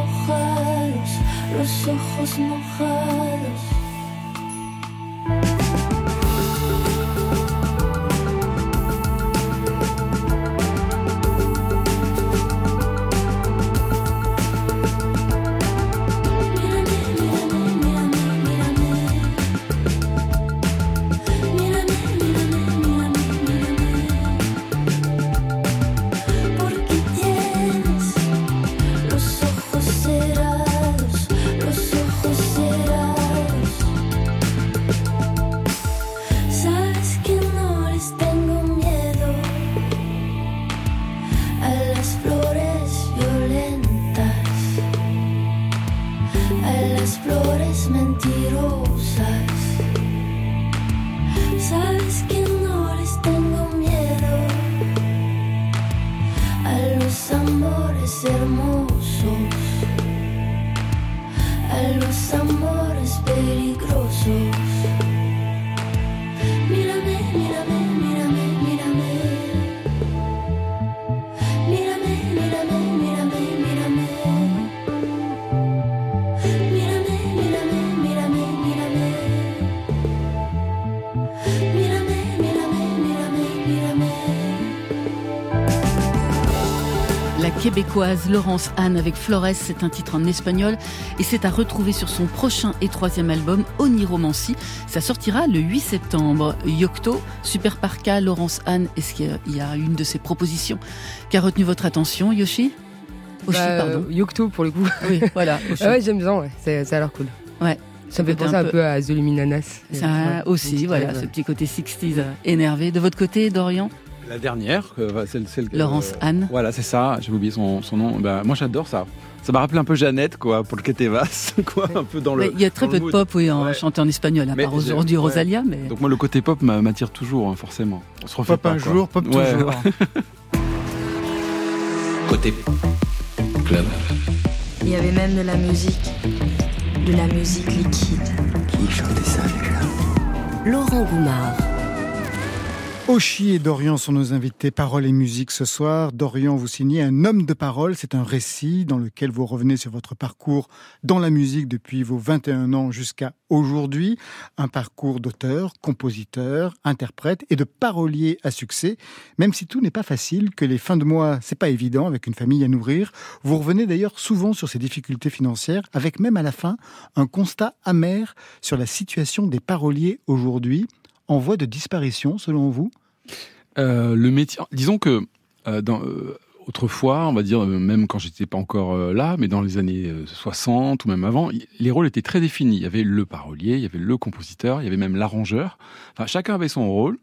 mojados, los ojos mojados. Québécoise Laurence Anne avec Flores, c'est un titre en espagnol et c'est à retrouver sur son prochain et troisième album Oniromancy. Ça sortira le 8 septembre. Yocto, Super Parka, Laurence Anne, est-ce qu'il y a- une de ces propositions qui a retenu votre attention, Yoshi? Oshi, Bah, pardon. euh, Yocto pour le coup. Oui, voilà. <laughs> Ah ouais, j'aime bien, ouais. Ça a l'air cool. Ouais. Ça me fait penser un peu à The Luminanas. Ça aussi, voilà, vibe. ce petit côté 60s euh, énervé. De votre côté, Dorian? La dernière, euh, bah, celle, Laurence Anne. Voilà, c'est ça. J'ai oublié son, son nom. Bah, moi, j'adore ça. Ça m'a rappelé un peu Jeannette, quoi, pour le Ketevas, <laughs> quoi, un peu dans le. Il y a très peu de mood. pop, oui, en Ouais. chanté en espagnol, à Mais part aujourd'hui ouais. Rosalia, mais. Donc moi, le côté pop m'a- m'attire toujours, hein, forcément. On se refait Pop pas, un quoi. jour, pop Ouais. toujours. <laughs> Côté club. Il y avait même de la musique, de la musique liquide. Qui chantait ça déjà? Laurent Goumard. Oshi et Dorian sont nos invités Parole et musique ce soir. Dorian, vous signez Un homme de parole. C'est un récit dans lequel vous revenez sur votre parcours dans la musique depuis vos 21 ans jusqu'à aujourd'hui. Un parcours d'auteur, compositeur, interprète et de parolier à succès. Même si tout n'est pas facile, que les fins de mois, c'est pas évident avec une famille à nourrir. Vous revenez d'ailleurs souvent sur ces difficultés financières avec même à la fin un constat amer sur la situation des paroliers aujourd'hui en voie de disparition selon vous? Euh, le métier, disons que euh, dans, euh, autrefois, on va dire, euh, même quand j'étais pas encore euh, là, mais dans les années euh, 60 ou même avant, les rôles étaient très définis. Il y avait le parolier, il y avait le compositeur, il y avait même l'arrangeur. Enfin, chacun avait son rôle.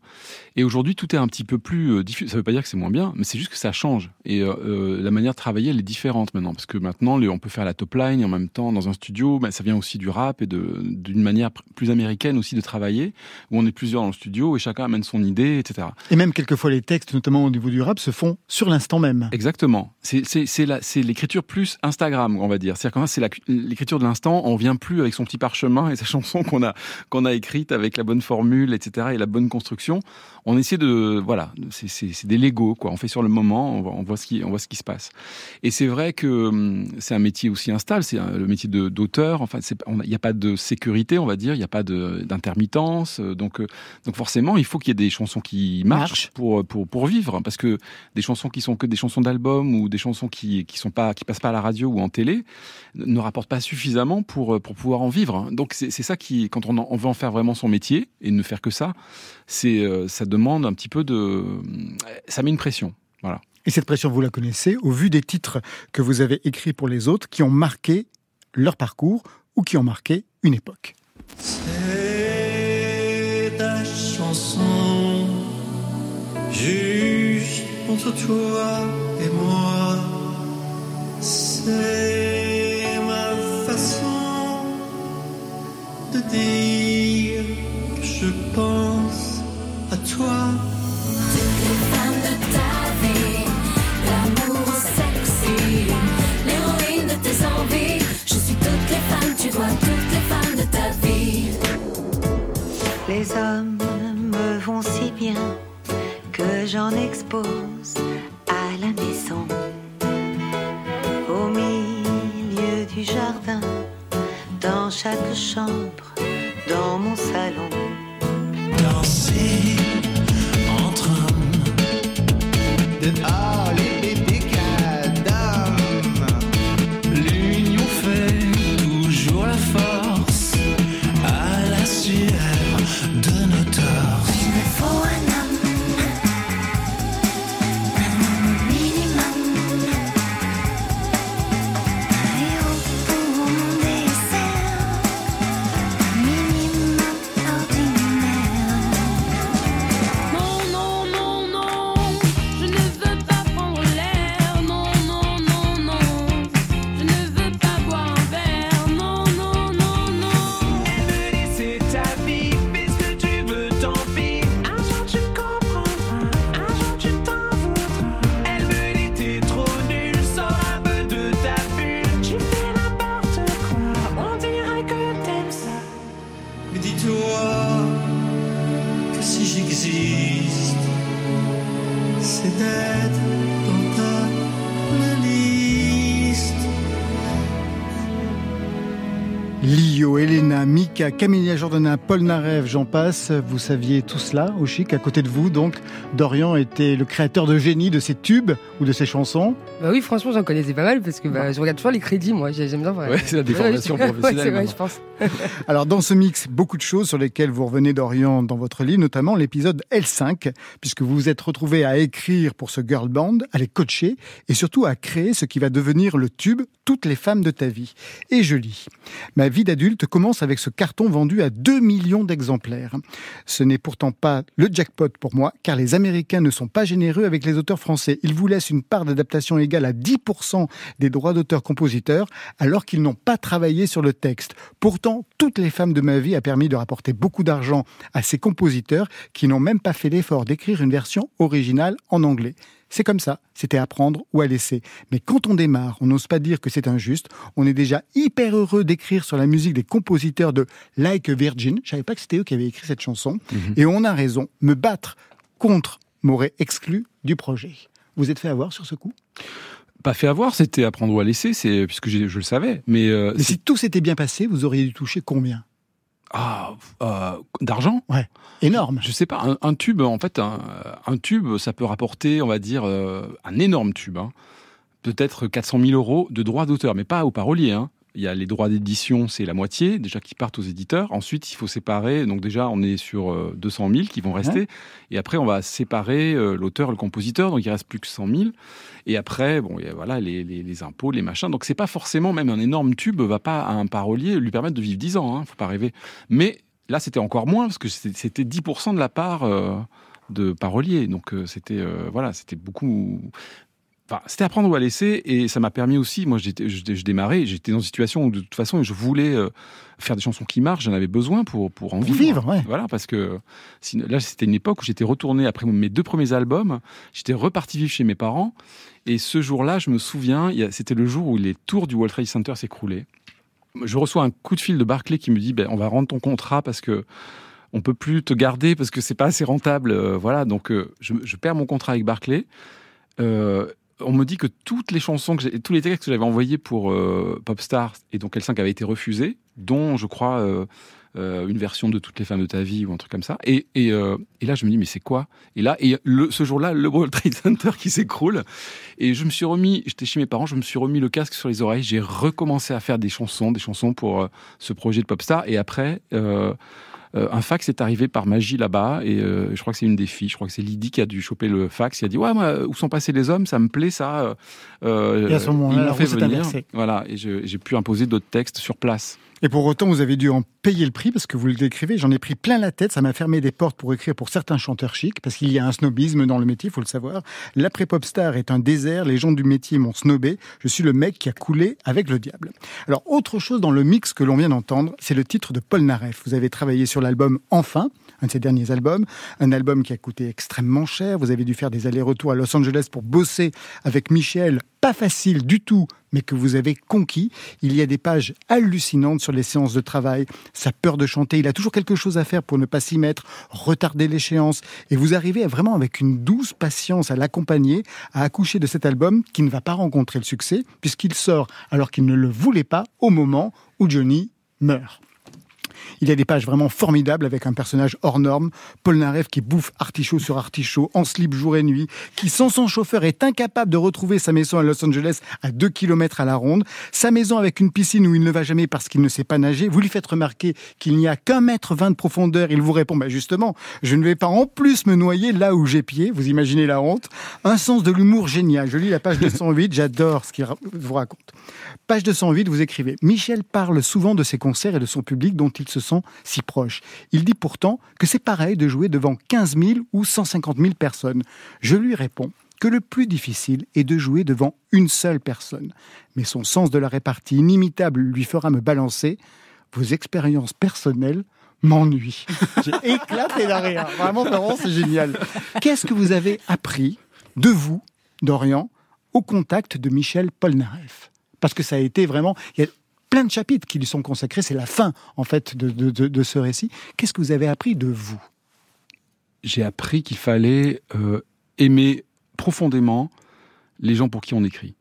Et aujourd'hui, tout est un petit peu plus euh, diffus. Ça veut pas dire que c'est moins bien, mais c'est juste que ça change. Et euh, euh, la manière de travailler, elle est différente maintenant, parce que maintenant, on peut faire la top line en même temps dans un studio. ben, ça vient aussi du rap et d'une manière plus américaine aussi de travailler, où on est plusieurs dans le studio et chacun amène son idée, etc. Et même quelquefois les textes, notamment au niveau du rap, se font sur l'instant même. Exactement. C'est l'écriture plus Instagram, on va dire. C'est-à-dire c'est l'écriture de l'instant. On vient plus avec son petit parchemin et sa chanson qu'on a qu'on a écrite avec la bonne formule, etc. et la bonne construction. On essaie de voilà, c'est des Lego quoi. On fait sur le moment, on voit, on voit ce qui on voit ce qui se passe. Et c'est vrai que hum, c'est un métier aussi instable. C'est le métier d'auteur. Enfin, il n'y a pas de sécurité, on va dire. Il n'y a pas d'intermittence. Donc euh, donc forcément, il faut qu'il y ait des chansons qui marchent Marche. pour pour pour vivre, parce que des chansons qui sont que des chansons d'album ou des chansons qui qui sont pas qui passent pas à la radio ou en télé ne rapportent pas suffisamment pour pour pouvoir en vivre. Donc c'est c'est ça qui quand on, en- on veut en faire vraiment son métier et ne faire que ça, c'est euh, ça demande un petit peu de ça met une pression. Voilà. Et cette pression, vous la connaissez au vu des titres que vous avez écrits pour les autres qui ont marqué leur parcours ou qui ont marqué une époque. C'est ta chanson, juste entre toi et moi. C'est ma façon de dire que je pense à toi. Femme de ta vie, l'amour sexy, l'héroïne de tes envies. Je suis toutes les femmes, tu vois toutes les femmes de ta vie. Les hommes me vont si bien j'en expose à la maison. Au milieu du jardin, dans chaque chambre, dans mon salon. Danser entre hommes Mika, Camilla Jordana, Paul Narev, j'en passe. Vous saviez tout cela au chic. À côté de vous, donc, Dorian était le créateur de génie de ces tubes ou de ces chansons. Bah oui, franchement, j'en connaissais pas mal parce que bah, je regarde toujours les crédits, moi. J'ai- J'aime bien. Ouais, c'est la déformation <laughs> Ouais, professionnelle, c'est vrai, je pense. <laughs> Alors, dans ce mix, beaucoup de choses sur lesquelles vous revenez, Dorian, dans votre livre, notamment l'épisode L5, puisque vous vous êtes retrouvé à écrire pour ce girl band, à les coacher et surtout à créer ce qui va devenir le tube Toutes les femmes de ta vie. Et je lis. Ma vie d'adulte commence avec ce carton vendu à 2 millions d'exemplaires. Ce n'est pourtant pas le jackpot pour moi, car les Américains ne sont pas généreux avec les auteurs français. Ils vous laissent une part d'adaptation égale à 10% des droits d'auteur-compositeurs, alors qu'ils n'ont pas travaillé sur le texte. Pourtant, Toutes les femmes de ma vie a permis de rapporter beaucoup d'argent à ces compositeurs qui n'ont même pas fait l'effort d'écrire une version originale en anglais. C'est comme ça, c'était à prendre ou à laisser. Mais quand on démarre, on n'ose pas dire que c'est injuste. On est déjà hyper heureux d'écrire sur la musique des compositeurs de Like a Virgin. Je savais pas que c'était eux qui avaient écrit cette chanson. Et on a raison. Me battre contre m'aurait exclu du projet. Vous êtes fait avoir sur ce coup? Pas fait avoir, c'était à prendre ou à laisser, c'est puisque je le savais. Mais, euh, Mais si tout s'était bien passé, vous auriez dû toucher combien? Ah, euh, d'argent? Ouais, énorme. Je sais pas, un, un tube, en fait, un, un tube, ça peut rapporter, on va dire, euh, un énorme tube. hein. Peut-être 400 000 euros de droits d'auteur, mais pas aux paroliers. hein. Il y a les droits d'édition, c'est la moitié, déjà qui partent aux éditeurs. Ensuite, il faut séparer. Donc déjà, on est sur euh, 200 000 qui vont rester. Et après, on va séparer euh, l'auteur, le compositeur. Donc il reste plus que 100 000. Et après, bon, il y a, voilà, les, les- les impôts, les machins. Donc c'est pas forcément même un énorme tube va pas à un parolier lui permettre de vivre 10 ans. Hein, faut pas rêver. Mais là, c'était encore moins parce que c'était c'était 10% de la part euh, de parolier. Donc euh, c'était euh, voilà, c'était beaucoup. Enfin, c'était à prendre ou à laisser, et ça m'a permis aussi. Moi, je, je démarrais, j'étais dans une situation où de toute façon, je voulais euh, faire des chansons qui marchent. J'en avais besoin pour pour en Pour vivre. vivre, ouais. Voilà, parce que là, c'était une époque où j'étais retourné après mes deux premiers albums. J'étais reparti vivre chez mes parents, et ce jour-là, je me souviens, c'était le jour où les tours du World Trade Center s'écroulaient. Je reçois un coup de fil de Barclay qui me dit, ben, on va rendre ton contrat parce que on peut plus te garder parce que c'est pas assez rentable. euh, voilà, donc euh, je, je perds mon contrat avec Barclay. Euh, on me dit que toutes les chansons, que tous les textes que j'avais envoyés pour euh, Popstar et donc L5 avaient été refusés, dont je crois euh, euh, une version de Toutes les femmes de ta vie ou un truc comme ça. Et, et, euh, et là, je me dis, mais c'est quoi? Et là, et le, ce jour-là, le World Trade Center qui s'écroule. Et je me suis remis, j'étais chez mes parents, je me suis remis le casque sur les oreilles, j'ai recommencé à faire des chansons, des chansons pour euh, ce projet de Popstar. Et après, euh, un fax est arrivé par magie là-bas, et euh, je crois que c'est une des filles, je crois que c'est Lydie qui a dû choper le fax, qui a dit Ouais, moi, où sont passés les hommes? Ça me plaît, ça. Euh, Et à ce moment-là, ils m'ont la fait venir. Voilà, et j'ai pu imposer d'autres textes sur place. Et pour autant, vous avez dû en payer le prix parce que vous le décrivez. J'en ai pris plein la tête. Ça m'a fermé des portes pour écrire pour certains chanteurs chics parce qu'il y a un snobisme dans le métier, il faut le savoir. L'après-pop star est un désert. Les gens du métier m'ont snobé. Je suis le mec qui a coulé avec le diable. Alors, autre chose dans le mix que l'on vient d'entendre, c'est le titre de Paul Naref. Vous avez travaillé sur l'album Enfin, un de ses derniers albums. Un album qui a coûté extrêmement cher. Vous avez dû faire des allers-retours à Los Angeles pour bosser avec Michel. Pas facile du tout, mais que vous avez conquis. Il y a des pages hallucinantes sur les séances de travail, sa peur de chanter. Il a toujours quelque chose à faire pour ne pas s'y mettre, retarder l'échéance. Et vous arrivez à vraiment avec une douce patience à l'accompagner, à accoucher de cet album qui ne va pas rencontrer le succès, puisqu'il sort alors qu'il ne le voulait pas au moment où Johnny meurt. Il y a des pages vraiment formidables avec un personnage hors norme, Paul Narev qui bouffe artichaut sur artichaut, en slip jour et nuit, qui sans son chauffeur est incapable de retrouver sa maison à Los Angeles à 2 km à la ronde, sa maison avec une piscine où il ne va jamais parce qu'il ne sait pas nager. Vous lui faites remarquer qu'il n'y a qu'un mètre vingt de profondeur. Il vous répond, bah justement, je ne vais pas en plus me noyer là où j'ai pied. Vous imaginez la honte. Un sens de l'humour génial. Je lis la page 208, j'adore ce qu'il vous raconte. Page 208, vous écrivez Michel parle souvent de ses concerts et de son public dont il se sent si proche. Il dit pourtant que c'est pareil de jouer devant 15 000 ou 150 000 personnes. Je lui réponds que le plus difficile est de jouer devant une seule personne. Mais son sens de la répartie inimitable lui fera me balancer. Vos expériences personnelles m'ennuient. <laughs> J'ai éclaté derrière. Vraiment, c'est génial. Qu'est-ce que vous avez appris de vous, Dorian, au contact de Michel Polnareff? Parce que ça a été vraiment... Il y a plein de chapitres qui lui sont consacrés. C'est la fin, en fait, de, de- de- de ce récit. Qu'est-ce que vous avez appris de vous? J'ai appris qu'il fallait euh, aimer profondément les gens pour qui on écrit.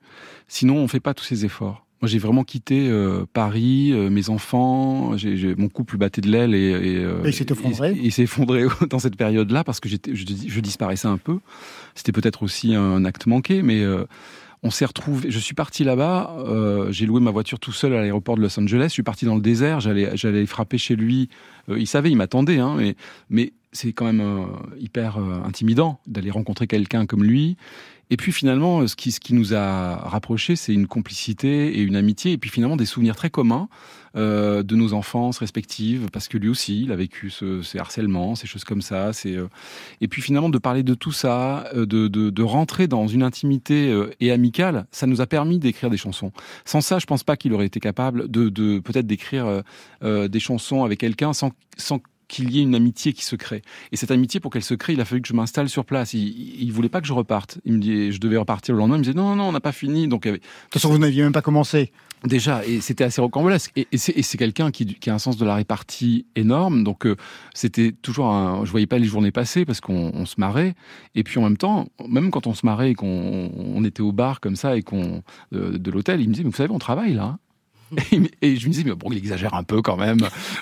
Sinon, on fait pas tous ces efforts. Moi, j'ai vraiment quitté euh, Paris, euh, mes enfants, mon couple battait de l'aile et, et, euh, Et il s'est effondré. Il, il s'est effondré <laughs> dans cette période-là parce que je, je disparaissais un peu. C'était peut-être aussi un acte manqué, mais on s'est retrouvé. Je suis parti là-bas. euh, j'ai loué ma voiture tout seul à l'aéroport de Los Angeles. Je suis parti dans le désert. J'allais, j'allais frapper chez lui. Euh, il savait, il m'attendait, hein, mais, mais c'est quand même euh, hyper euh, intimidant d'aller rencontrer quelqu'un comme lui. Et puis finalement, ce qui, ce qui nous a rapprochés, c'est une complicité et une amitié, et puis finalement des souvenirs très communs euh, de nos enfances respectives, parce que lui aussi, il a vécu ce, ces harcèlements, ces choses comme ça. Euh, et puis finalement de parler de tout ça, euh, de, de, de rentrer dans une intimité euh, et amicale, ça nous a permis d'écrire des chansons. Sans ça, je pense pas qu'il aurait été capable de, de peut-être d'écrire euh, euh, des chansons avec quelqu'un sans, sans qu'il y ait une amitié qui se crée. Et cette amitié, pour qu'elle se crée, il a fallu que je m'installe sur place. Il, il voulait pas que je reparte. Il me dit, je devais repartir le lendemain. Il me disait, non, non, non, on n'a pas fini. Donc, avait- De toute façon, vous n'aviez même pas commencé. Déjà, et c'était assez rocambolesque. Et, et c'est quelqu'un qui, qui a un sens de la répartie énorme. Donc, euh, c'était toujours un. Je voyais pas les journées passer parce qu'on on se marrait. Et puis en même temps, même quand on se marrait et qu'on on était au bar comme ça et qu'on euh, de l'hôtel, il me disait, mais vous savez, on travaille là. <laughs> Et, je me disais, mais bon, il exagère un peu quand même.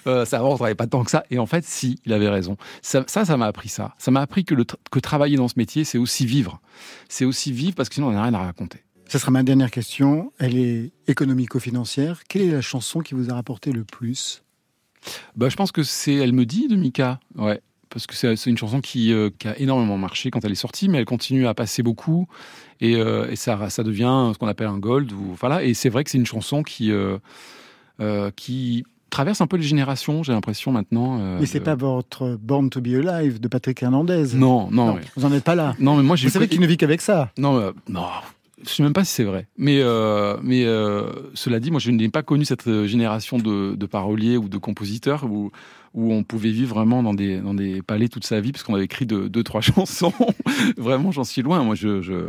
Euh, ça va, on travaille pas tant que ça. Et en fait, si, il avait raison. Ça, ça ça m'a appris ça. Ça m'a appris que, le tra- que travailler dans ce métier, c'est aussi vivre. C'est aussi vivre parce que sinon, on n'a rien à raconter. Ce sera ma dernière question. Elle est économico-financière. Quelle est la chanson qui vous a rapporté le plus? Bah, je pense que c'est Elle me dit de Mika. Ouais. Parce que c'est une chanson qui, euh, qui a énormément marché quand elle est sortie, mais elle continue à passer beaucoup. Et, euh, et ça, ça devient ce qu'on appelle un gold. Ou, voilà. Et c'est vrai que c'est une chanson qui, euh, qui traverse un peu les générations, j'ai l'impression maintenant. euh, Mais c'est de- pas votre Born to be Alive de Patrick Hernandez. Non, non. Vous n'en êtes pas là. Non, mais moi j'ai Vous savez qu'il ne vit qu'avec ça. Non, euh, non. Je sais même pas si c'est vrai. Mais, euh, mais euh, cela dit, moi, je n'ai pas connu cette euh, génération de, de paroliers ou de compositeurs où, où on pouvait vivre vraiment dans des, dans des palais toute sa vie parce qu'on avait écrit deux, deux trois <laughs> chansons. vraiment, j'en suis loin. Moi, je, je...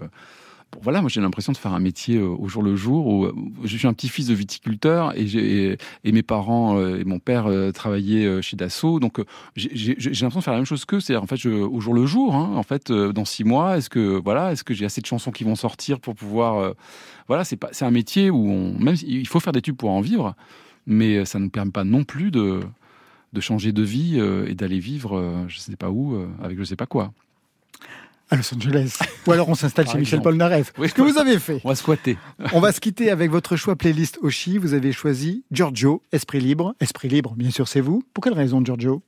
Voilà, moi j'ai l'impression de faire un métier euh, au jour le jour. Où, euh, je suis un petit-fils de viticulteur et, mes parents euh, et mon père travaillaient chez Dassault. Donc j'ai l'impression de faire la même chose qu'eux. C'est-à-dire en fait au jour le jour. Hein, en fait, dans six mois, est-ce que voilà, est-ce que j'ai assez de chansons qui vont sortir pour pouvoir voilà, c'est c'est un métier où il faut faire des tubes pour en vivre, mais ça ne permet pas non plus de changer de vie et d'aller vivre je sais pas où avec je sais pas quoi. À Los Angeles. Ou alors on s'installe chez Michel. Polnareff. Oui. Ce que vous avez fait. On va squatter. On va se quitter avec votre choix playlist Oshi. Vous avez choisi Giorgio, Esprit Libre. Esprit Libre, bien sûr, c'est vous. Pour quelle raison, Giorgio?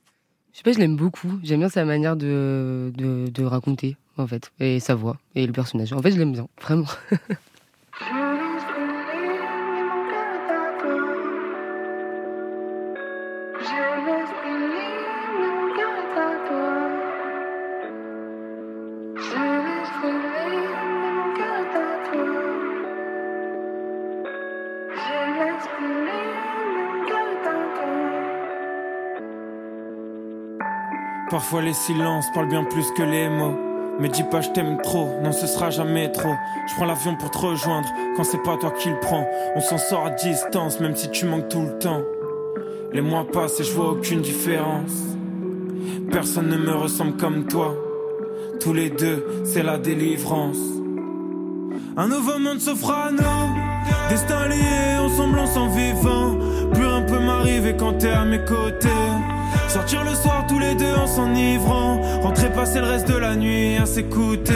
Je sais pas, je l'aime beaucoup. J'aime bien sa manière de, de, de raconter, en fait, et sa voix, et le personnage. En fait, je l'aime bien, vraiment. <laughs> Parfois les silences parlent bien plus que les mots. Mais dis pas je t'aime trop, non ce sera jamais trop. Je prends l'avion pour te rejoindre quand c'est pas toi qui le prends. On s'en sort à distance même si tu manques tout le temps. Les mois passent et je vois aucune différence. Personne ne me ressemble comme toi. Tous les deux, c'est la délivrance. Un nouveau monde s'offre à nous. Destin lié, ensemble on s'en vivant. Plus un peu ma arriver quand t'es à mes côtés. Sortir le soir tous les deux en s'enivrant. Rentrer passer le reste de la nuit à s'écouter.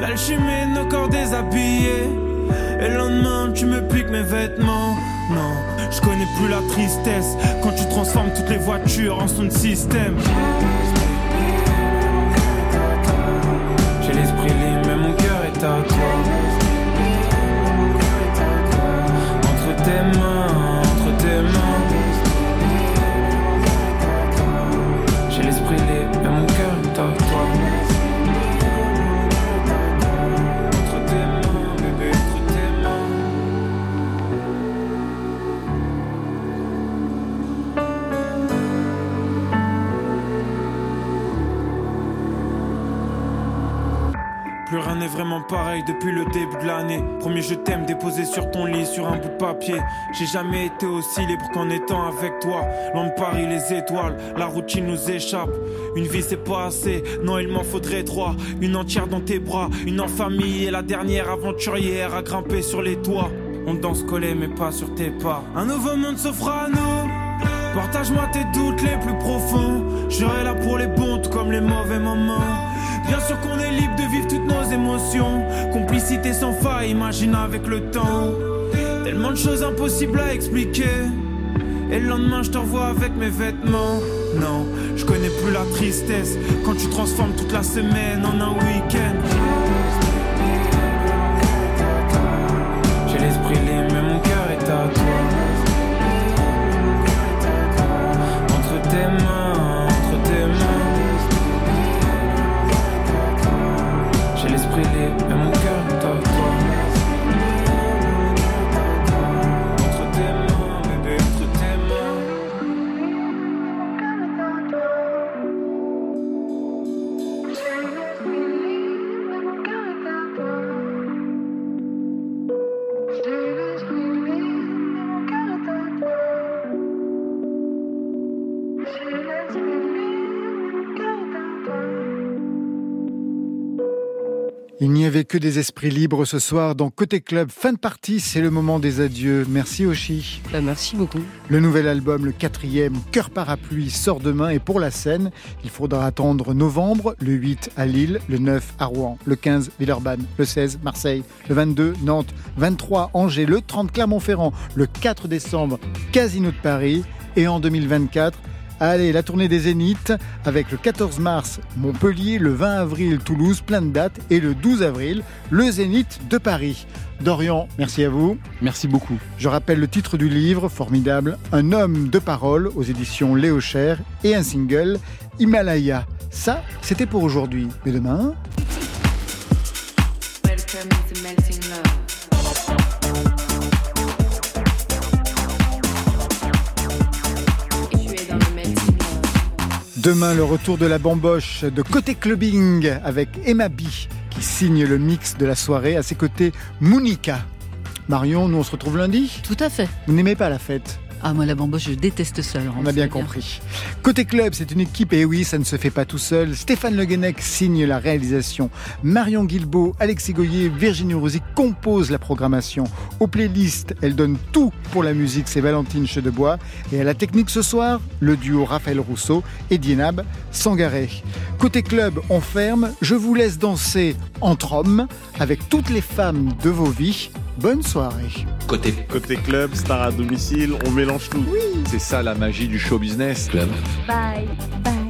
L'alchimie nos corps déshabillés. Et le lendemain, tu me piques mes vêtements. Non, je connais plus la tristesse quand tu transformes toutes les voitures en son système. Vraiment pareil depuis le début de l'année. Premier je t'aime déposé sur ton lit sur un bout de papier. J'ai jamais été aussi libre qu'en étant avec toi. Loin de Paris, les étoiles, la routine nous échappe. Une vie c'est pas assez, non il m'en faudrait trois. Une entière dans tes bras, une en famille et la dernière aventurière à grimper sur les toits. On danse collé mais pas sur tes pas. Un nouveau monde s'offre à nous. Partage-moi tes doutes les plus profonds. Je serai là pour les bons comme les mauvais moments. Bien sûr qu'on est libre de vivre toutes nos émotions. Complicité sans faille, imagine avec le temps. Tellement de choses impossibles à expliquer. Et le lendemain, je te revois avec mes vêtements. Non, je connais plus la tristesse quand tu transformes toute la semaine en un week-end. Il n'y avait que des esprits libres ce soir dans Côté Club. Fin de partie, c'est le moment des adieux. Merci Oshi. Bah, merci beaucoup. Le nouvel album, le quatrième, Cœur Parapluie, sort demain et pour la scène, il faudra attendre novembre, le 8 à Lille, le 9 à Rouen, le 15 Villeurbanne, le 16 Marseille, le 22 Nantes, 23 Angers, le 30 Clermont-Ferrand, le 4 décembre Casino de Paris et en 2024 Allez, la tournée des Zéniths avec le 14 mars Montpellier, le 20 avril Toulouse, plein de dates, et le 12 avril le Zénith de Paris. Dorian, merci à vous. Merci beaucoup. Je rappelle le titre du livre, formidable, Un homme de parole aux éditions Léo Cher et un single, Himalaya. Ça, c'était pour aujourd'hui. Mais demain, Welcome to demain le retour de la bamboche de Côté Clubbing avec Emma B qui signe le mix de la soirée. À ses côtés, Monica. Marion, nous on se retrouve lundi? Tout à fait. Vous n'aimez pas la fête? Ah, moi, la bamboche, je déteste ça. Laurent, On a bien compris. Côté club, c'est une équipe, et oui, ça ne se fait pas tout seul. Stéphane Le Guenec signe la réalisation. Marion Guilbeault, Alexis Goyer, Virginie Rosy composent la programmation. Aux playlists, elle donne tout pour la musique, c'est Valentine Chedebois. Et à la technique ce soir, le duo Raphaël Rousseau et Dienab Sangaré. Côté club, on ferme. Je vous laisse danser entre hommes avec toutes les femmes de vos vies. Bonne soirée. Côté Côté club, star à domicile, on mélange tout. C'est ça la magie du show business. club. Bye, bye.